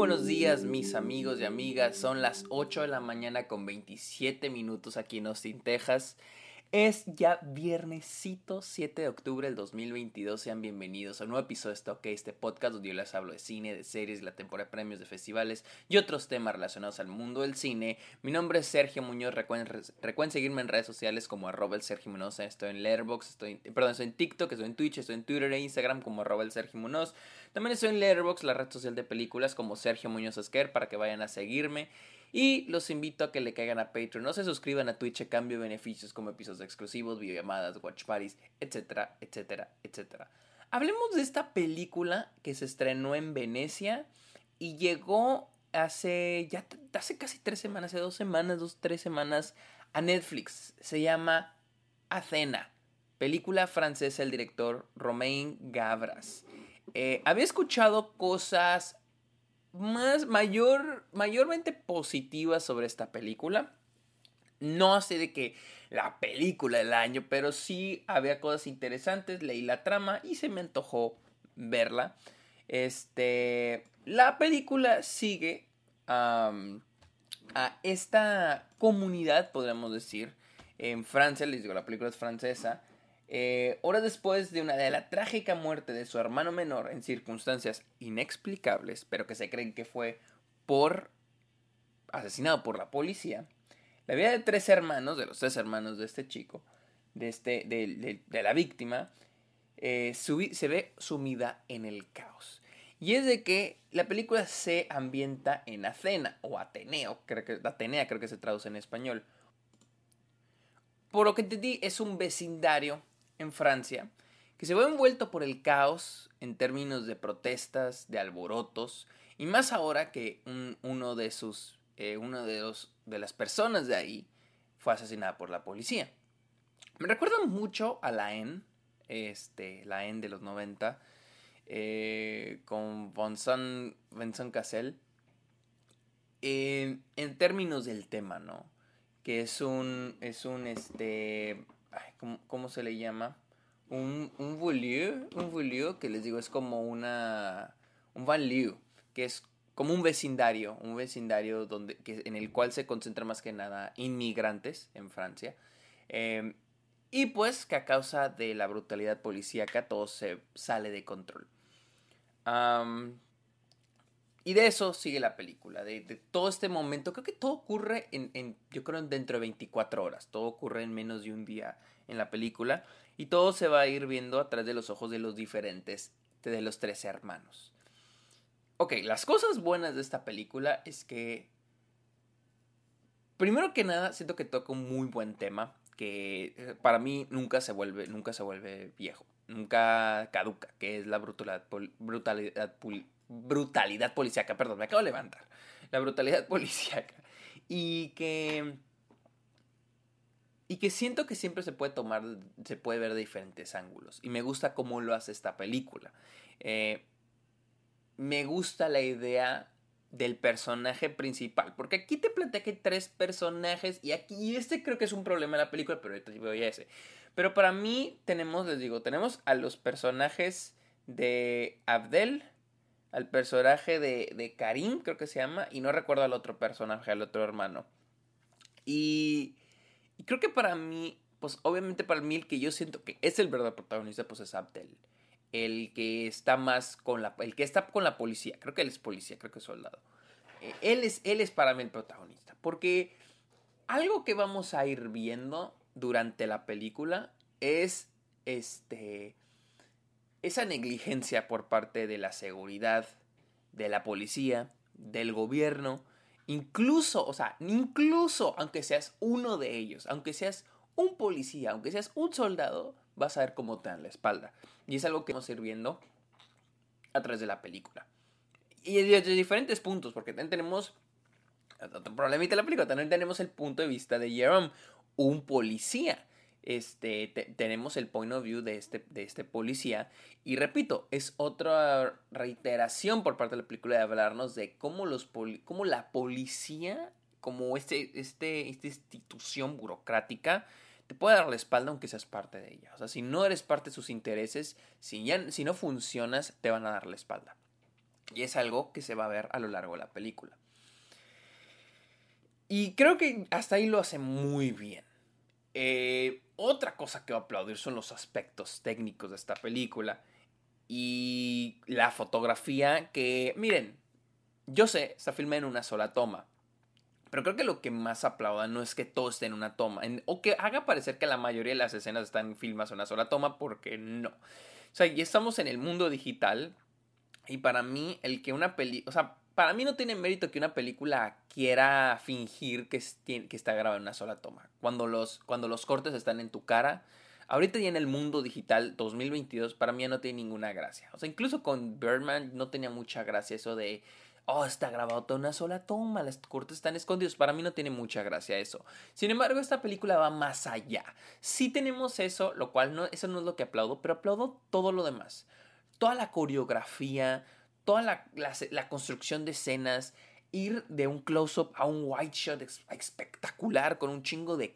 buenos días mis amigos y amigas, son las 8 de la mañana con 27 minutos aquí en Austin, Texas. Es ya viernesito 7 de octubre del 2022. Sean bienvenidos a un nuevo episodio de Stock, este podcast donde yo les hablo de cine, de series, de la temporada de premios, de festivales y otros temas relacionados al mundo del cine. Mi nombre es Sergio Muñoz. Recuerden, seguirme en redes sociales como arroba Sergio Muñoz. Estoy en Letterboxd, estoy, perdón, estoy en TikTok, estoy en Twitch, estoy en Twitter e Instagram como arroba el Sergio Muñoz. También estoy en Letterboxd, la red social de películas como Sergio Muñoz Esquer para que vayan a seguirme. Y los invito a que le caigan a Patreon, no se suscriban a Twitch a cambio de beneficios como episodios exclusivos, videollamadas, watch parties, etcétera, etcétera, etcétera. Hablemos de esta película que se estrenó en Venecia y llegó hace ya hace casi tres semanas, hace dos semanas, dos, tres semanas a Netflix. Se llama Athena, película francesa del director Romain Gavras. Eh, había escuchado cosas más mayor, mayormente positiva sobre esta película. No sé de que la película del año, pero sí había cosas interesantes, leí la trama y se me antojó verla. Este, la película sigue a esta comunidad, podríamos decir, en Francia, les digo, la película es francesa, eh, horas después de una de la trágica muerte de su hermano menor en circunstancias inexplicables, pero que se creen que fue por asesinado por la policía, la vida de tres hermanos, de los tres hermanos de este chico, de, este, de, la víctima, eh, se ve sumida en el caos. Y es de que la película se ambienta en Athena, o Ateneo, creo que, Atenea creo que se traduce en español. Por lo que entendí, es un vecindario en Francia, que se ve envuelto por el caos en términos de protestas, de alborotos, y más ahora que uno de sus, eh, uno de, los, de las personas de ahí fue asesinada por la policía. Me recuerda mucho a la N, este, la N de los 90, eh, con Vincent, Vincent Cassel, en términos del tema, ¿no? Que es un, es un, este, ¿cómo, se le llama? Un, un un que les digo es como una, un banlieue, que es como un vecindario, un vecindario donde, que, en el cual se concentra más que nada inmigrantes en Francia. Em, y pues que a causa de la brutalidad policíaca todo se sale de control. Y de eso sigue la película, de, todo este momento. Creo que todo ocurre en, yo creo, dentro de 24 horas. Todo ocurre en menos de un día en la película. Y todo se va a ir viendo a través de los ojos de los diferentes, de los tres hermanos. Ok, las cosas buenas de esta película es que... Primero que nada, siento que toca un muy buen tema. Que eh, para mí nunca se vuelve, nunca se vuelve viejo. Nunca caduca. Que es la brutalidad, brutalidad brutalidad policíaca, perdón, me acabo de levantar, la brutalidad policíaca. Y que... Y que siento que siempre se puede tomar, se puede ver de diferentes ángulos. Y me gusta cómo lo hace esta película. Eh, me gusta la idea del personaje principal. Porque aquí te plantea que hay tres personajes. Y aquí este creo que es un problema de la película, pero ahorita voy a ese. Pero para mí tenemos, les digo, tenemos a los personajes de Abdel, al personaje de, de Karim, creo que se llama, y no recuerdo al otro personaje, al otro hermano. Y, creo que para mí, pues obviamente para mí el que yo siento que es el verdadero protagonista, pues es Abdel. El que está más con la, el que está con la policía, creo que él es policía, creo que es soldado. Eh, él, es, él es para mí el protagonista, porque algo que vamos a ir viendo durante la película es este esa negligencia por parte de la seguridad, de la policía, del gobierno, incluso, o sea, incluso aunque seas uno de ellos, aunque seas un policía, aunque seas un soldado, vas a ver cómo te dan la espalda. Y es algo que vamos a ir viendo a través de la película. Y desde diferentes puntos, porque también tenemos otro problemita de la película, también tenemos el punto de vista de Jerome, un policía este, tenemos el point of view de este, de este policía. Y repito, es otra reiteración por parte de la película de hablarnos de cómo, los cómo la policía, como este, este, esta institución burocrática, te puede dar la espalda aunque seas parte de ella. O sea, si no eres parte de sus intereses, si, ya, si no funcionas, te van a dar la espalda. Y es algo que se va a ver a lo largo de la película. Y creo que hasta ahí lo hace muy bien. Eh, otra cosa que voy a aplaudir son los aspectos técnicos de esta película. Y la fotografía que, miren, yo sé, está filmada en una sola toma. Pero creo que lo que más aplauda no es que todo esté en una toma. o que haga parecer que la mayoría de las escenas están filmadas en una sola toma, porque no. O sea, ya estamos en el mundo digital. Y para mí, el que una película. O sea, para mí no tiene mérito que una película quiera fingir que, que está grabada en una sola toma. Cuando los, cuando los cortes están en tu cara, ahorita ya en el mundo digital 2022, para mí ya no tiene ninguna gracia. O sea, incluso con Birdman no tenía mucha gracia eso de, oh, está grabado toda una sola toma, los cortes están escondidos. Para mí no tiene mucha gracia eso. Sin embargo, esta película va más allá. Sí tenemos eso, lo cual no, eso no es lo que aplaudo, pero aplaudo todo lo demás. Toda la coreografía, toda la, construcción de escenas, ir de un close-up a un white shot espectacular con un chingo de,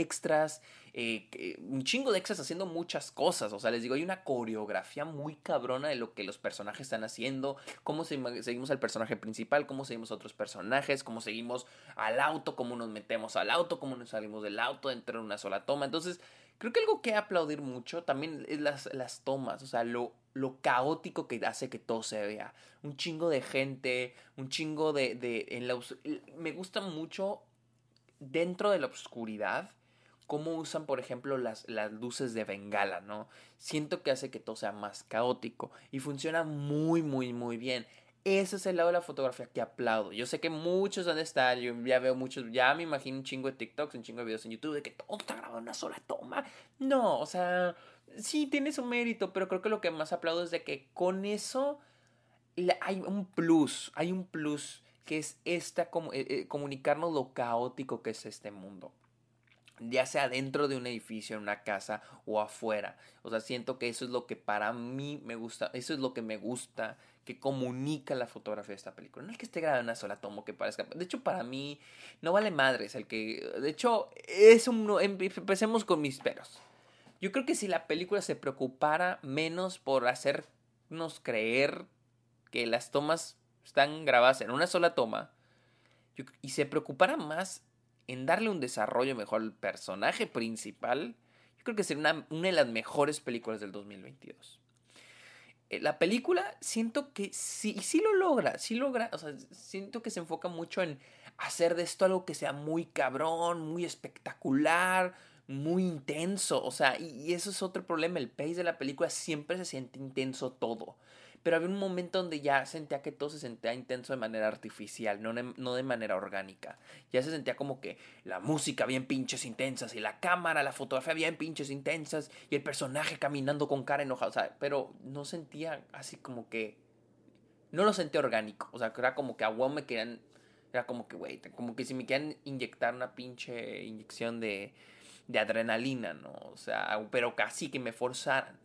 extras, eh, un chingo de extras haciendo muchas cosas. O sea, les digo, hay una coreografía muy cabrona de lo que los personajes están haciendo, cómo seguimos al personaje principal, cómo seguimos a otros personajes, cómo seguimos al auto, cómo nos metemos al auto, cómo nos salimos del auto dentro de una sola toma. Entonces, creo que algo que aplaudir mucho también es las, las tomas, o sea, lo lo caótico que hace que todo se vea. Un chingo de gente, un chingo de... de en la, me gusta mucho dentro de la oscuridad cómo usan, por ejemplo, las, las luces de bengala, ¿no? Siento que hace que todo sea más caótico y funciona muy, muy, muy bien. Ese es el lado de la fotografía que aplaudo. Yo sé que muchos han de estar, yo ya veo muchos, ya me imagino un chingo de TikToks, un chingo de videos en YouTube de que todo está grabado en una sola toma. No, o sea, sí tiene su mérito, pero creo que lo que más aplaudo es de que con eso hay un plus, hay un plus que es esta eh, eh, comunicarnos lo caótico que es este mundo. Ya sea dentro de un edificio, en una casa o afuera. O sea, siento que eso es lo que para mí me gusta, eso es lo que me gusta, que comunica la fotografía de esta película. No es que esté grabada en una sola toma que parezca. De hecho, para mí no vale madres el que. De hecho, es un. Empecemos con mis peros. Yo creo que si la película se preocupara menos por hacernos creer que las tomas están grabadas en una sola toma y se preocupara más en darle un desarrollo mejor al personaje principal, yo creo que sería una, de las mejores películas del 2022 eh, la película siento que sí, sí lo logra, sí logra, o sea, siento que se enfoca mucho en hacer de esto algo que sea muy cabrón, muy espectacular, muy intenso. O sea, y, eso es otro problema. El pace de la película siempre se siente intenso todo. Pero había un momento donde ya sentía que todo se sentía intenso de manera artificial, no de, no de manera orgánica. Ya se sentía como que la música bien pinches intensas y la cámara, la fotografía bien pinches intensas y el personaje caminando con cara enojada. O sea, pero no sentía así como que... No lo sentía orgánico. O sea, era como que a Juan me querían... Era como que, güey, como que si me querían inyectar una pinche inyección de de adrenalina, ¿no? O sea, pero casi que me forzaran.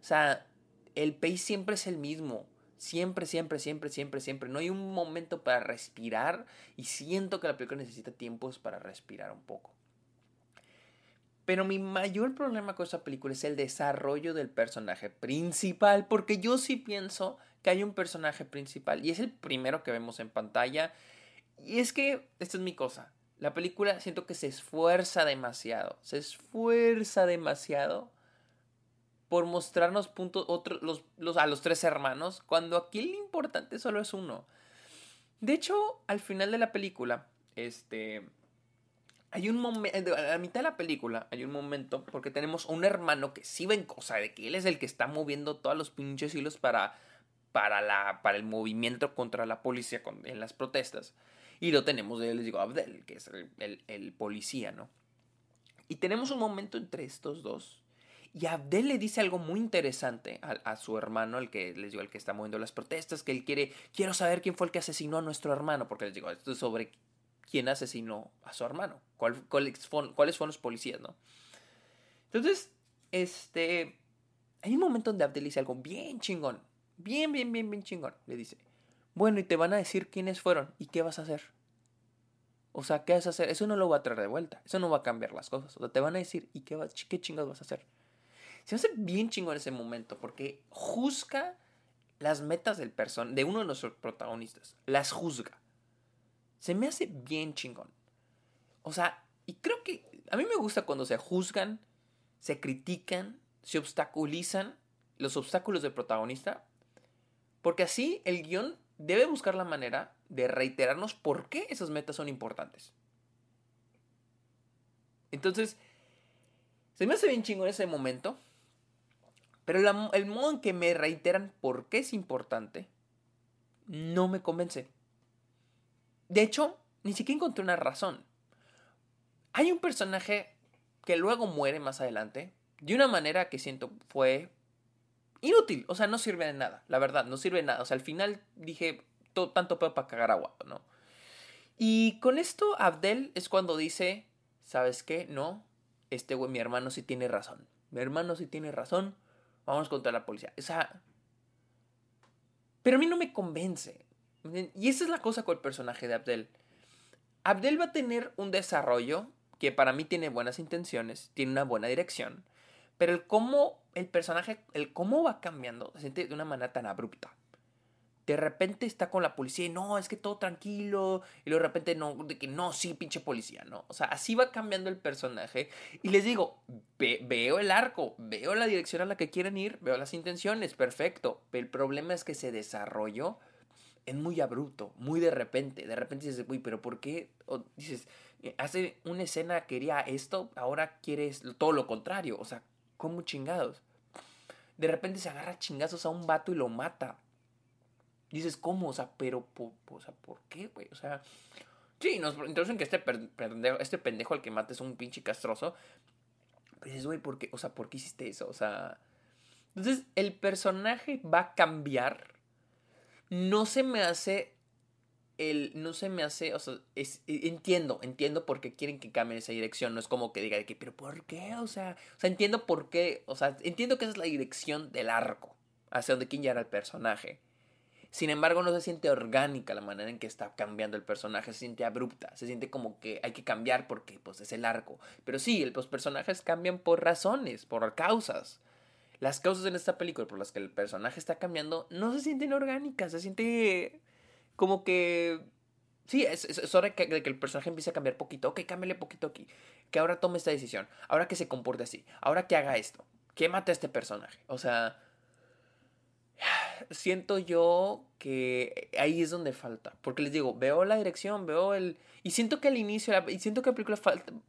O sea, el pace siempre es el mismo. Siempre, siempre, siempre, siempre, siempre. No hay un momento para respirar y siento que la película necesita tiempos para respirar un poco. Pero mi mayor problema con esta película es el desarrollo del personaje principal, porque yo sí pienso que hay un personaje principal y es el primero que vemos en pantalla. Y es que, esta es mi cosa, la película siento que se esfuerza demasiado, se esfuerza demasiado por mostrarnos puntos otros los, los, a los tres hermanos, cuando aquí lo importante solo es uno. De hecho, al final de la película, este hay un momento, a la mitad de la película hay un momento porque tenemos un hermano que sí ven cosa de que él es el que está moviendo todos los pinches hilos para para la para el movimiento contra la policía en las protestas. Y lo tenemos les digo, Abdel, que es el, policía, ¿no? Y tenemos un momento entre estos dos. Y Abdel le dice algo muy interesante a, su hermano, el que les digo, el que está moviendo las protestas, que él quiere, quiero saber quién fue el que asesinó a nuestro hermano, porque les digo, esto es sobre quién asesinó a su hermano, cuál, cuáles fueron los policías, ¿no? Entonces, este, hay un momento donde Abdel dice algo bien chingón, bien, bien, bien, bien chingón. Le dice, bueno, y te van a decir quiénes fueron y qué vas a hacer. O sea, ¿qué vas a hacer? Eso no lo va a traer de vuelta. Eso no va a cambiar las cosas. O sea, te van a decir, ¿y qué, qué chingados vas a hacer? Se hace bien chingón ese momento porque juzga las metas del person de uno de nuestros protagonistas, las juzga. Se me hace bien chingón. O sea, y creo que a mí me gusta cuando se juzgan, se critican, se obstaculizan los obstáculos del protagonista, porque así el guion debe buscar la manera de reiterarnos por qué esas metas son importantes. Entonces, se me hace bien chingón ese momento, pero el modo en que me reiteran por qué es importante no me convence. De hecho, ni siquiera encontré una razón. Hay un personaje que luego muere más adelante de una manera que siento fue inútil. O sea, no sirve de nada, la verdad, no sirve de nada. O sea, al final dije, todo, tanto pedo para cagar agua, ¿no? Y con esto Abdel es cuando dice, ¿sabes qué? No, este güey, mi hermano sí tiene razón. Mi hermano sí tiene razón. Vamos contra la policía. O sea... Pero a mí no me convence. Y esa es la cosa con el personaje de Abdel. Abdel va a tener un desarrollo que para mí tiene buenas intenciones, tiene una buena dirección, pero el cómo el personaje, el cómo va cambiando, se siente de una manera tan abrupta. De repente está con la policía y no, es que todo tranquilo. Y luego de repente no, de que no, sí, pinche policía, ¿no? O sea, así va cambiando el personaje. Y les digo, veo el arco, veo la dirección a la que quieren ir, veo las intenciones, perfecto. Pero el problema es que ese desarrollo es muy abrupto, muy de repente. De repente dices, uy, pero ¿por qué? O dices, eh, hace una escena quería esto, ahora quieres todo lo contrario. O sea, ¿cómo chingados? De repente se agarra chingazos a un vato y lo mata. Dices, ¿cómo? O sea, pero, o sea, ¿por qué, güey? O sea, sí, nos introducen que este pendejo, este pendejo al que mata es un pinche castroso. Pero dices, güey, ¿por qué? O sea, ¿por qué hiciste eso? O sea. Entonces, el personaje va a cambiar. No se me hace el, no se me hace, o sea, es, e, entiendo, entiendo por qué quieren que cambie esa dirección, no es como que diga que, pero ¿por qué? O sea, o sea, entiendo por qué, o sea, entiendo que esa es la dirección del arco, hacia donde quieren llegar al personaje. Sin embargo, no se siente orgánica la manera en que está cambiando el personaje, se siente abrupta, se siente como que hay que cambiar porque pues es el arco. Pero sí, los personajes cambian por razones, por causas. Las causas en esta película por las que el personaje está cambiando no se sienten orgánicas, se siente como que... Sí, es, hora de que, el personaje empiece a cambiar poquito. Ok, cámbiale poquito aquí. Que ahora tome esta decisión. Ahora que se comporte así. Ahora que haga esto. Que mate a este personaje. O sea... Siento yo que ahí es donde falta. Porque les digo, veo la dirección, veo el... Y siento que al inicio... Y siento que la película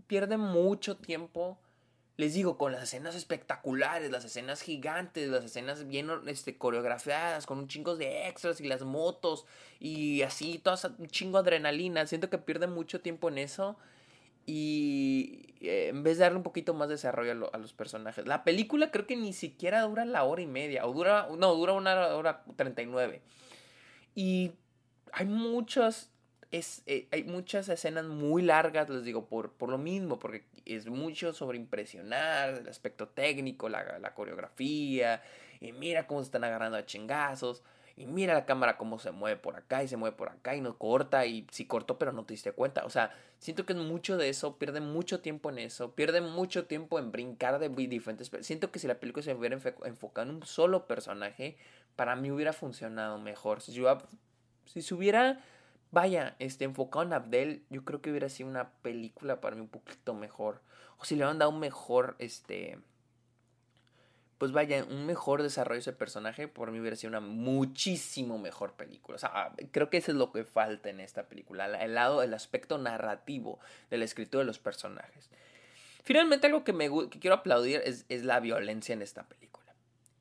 pierde mucho tiempo les digo, con las escenas espectaculares, las escenas gigantes, las escenas bien este, coreografiadas, con un chingo de extras y las motos y así, toda un chingo de adrenalina. Siento que pierde mucho tiempo en eso y eh, en vez de darle un poquito más de desarrollo a, los personajes. La película creo que ni siquiera dura la hora y media, o dura, no, dura una hora y nueve. Y hay muchas es, eh, hay muchas escenas muy largas, les digo, por, por lo mismo, porque es mucho sobre impresionar, el aspecto técnico, la, la coreografía, y mira cómo se están agarrando a chingazos, y mira la cámara cómo se mueve por acá y se mueve por acá y no corta, y sí cortó, pero no te diste cuenta. O sea, siento que es mucho de eso, pierde mucho tiempo en eso, pierde mucho tiempo en brincar de diferentes. Siento que si la película se hubiera enfocado en un solo personaje, para mí hubiera funcionado mejor. Si, si se hubiera Vaya, este, enfocado en Abdel, yo creo que hubiera sido una película para mí un poquito mejor. O si le hubieran dado un mejor, este... Pues vaya, un mejor desarrollo de ese personaje, por mí hubiera sido una muchísimo mejor película. O sea, creo que eso es lo que falta en esta película. El lado, el aspecto narrativo de la escritura de los personajes. Finalmente, algo que, me, que quiero aplaudir es, es la violencia en esta película.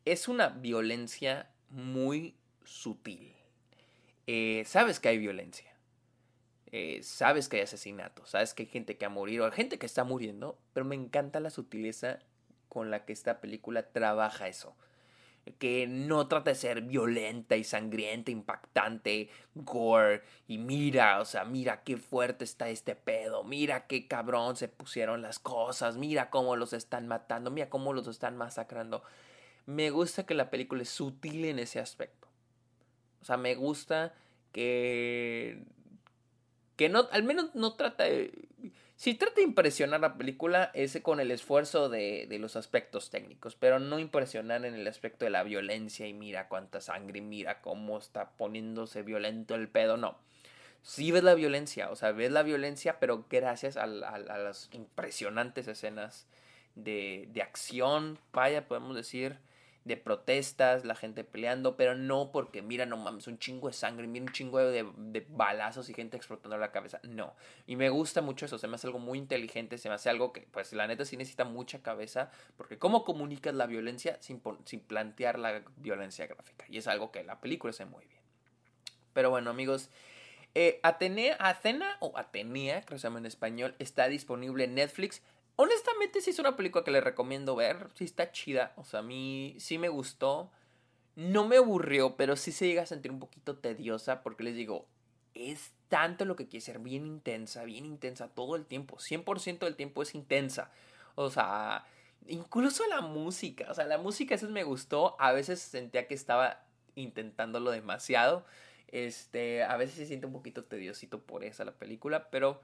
Es una violencia muy sutil eh, sabes que hay violencia. Eh, sabes que hay asesinatos, sabes que hay gente que ha morido, hay gente que está muriendo, pero me encanta la sutileza con la que esta película trabaja eso. Que no trata de ser violenta y sangrienta, impactante, gore, y mira, o sea, mira qué fuerte está este pedo, mira qué cabrón se pusieron las cosas, mira cómo los están matando, mira cómo los están masacrando. Me gusta que la película es sutil en ese aspecto. O sea, me gusta que. Que no, al menos no trata de. Si trata de impresionar la película es con el esfuerzo de, de, los aspectos técnicos, pero no impresionar en el aspecto de la violencia y mira cuánta sangre, mira cómo está poniéndose violento el pedo, no. Sí ves la violencia, o sea, ves la violencia, pero gracias a, a, las impresionantes escenas de, de acción, vaya, podemos decir, de protestas, la gente peleando, pero no porque, mira, no mames, un chingo de sangre, mira un chingo de, de, balazos y gente explotando la cabeza. No. Y me gusta mucho eso, se me hace algo muy inteligente, se me hace algo que, pues, la neta sí necesita mucha cabeza, porque ¿cómo comunicas la violencia sin, sin plantear la violencia gráfica? Y es algo que la película hace muy bien. Pero bueno, amigos. Eh, Atenea, Atena o Atenea, creo que se llama en español, está disponible en Netflix. Honestamente, sí es una película que le recomiendo ver. Sí está chida. O sea, a mí sí me gustó. No me aburrió, pero sí se llega a sentir un poquito tediosa porque les digo, es tanto lo que quiere ser bien intensa, bien intensa todo el tiempo. 100% del tiempo es intensa. O sea, incluso la música. O sea, la música eso me gustó. A veces sentía que estaba intentándolo demasiado. Este, a veces se siente un poquito tediosito por esa la película, pero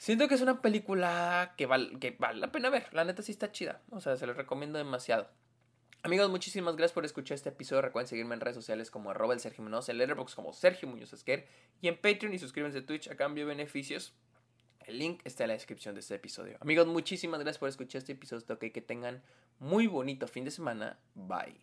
Siento que es una película que, vale la pena ver. La neta sí está chida. O sea, se les recomiendo demasiado. Amigos, muchísimas gracias por escuchar este episodio. Recuerden seguirme en redes sociales como arroba el Sergio Muñoz, en Letterboxd como Sergio Muñoz Esquer y en Patreon y suscríbanse a Twitch a cambio de beneficios. El link está en la descripción de este episodio. Amigos, muchísimas gracias por escuchar este episodio. Ok, que tengan muy bonito fin de semana. Bye.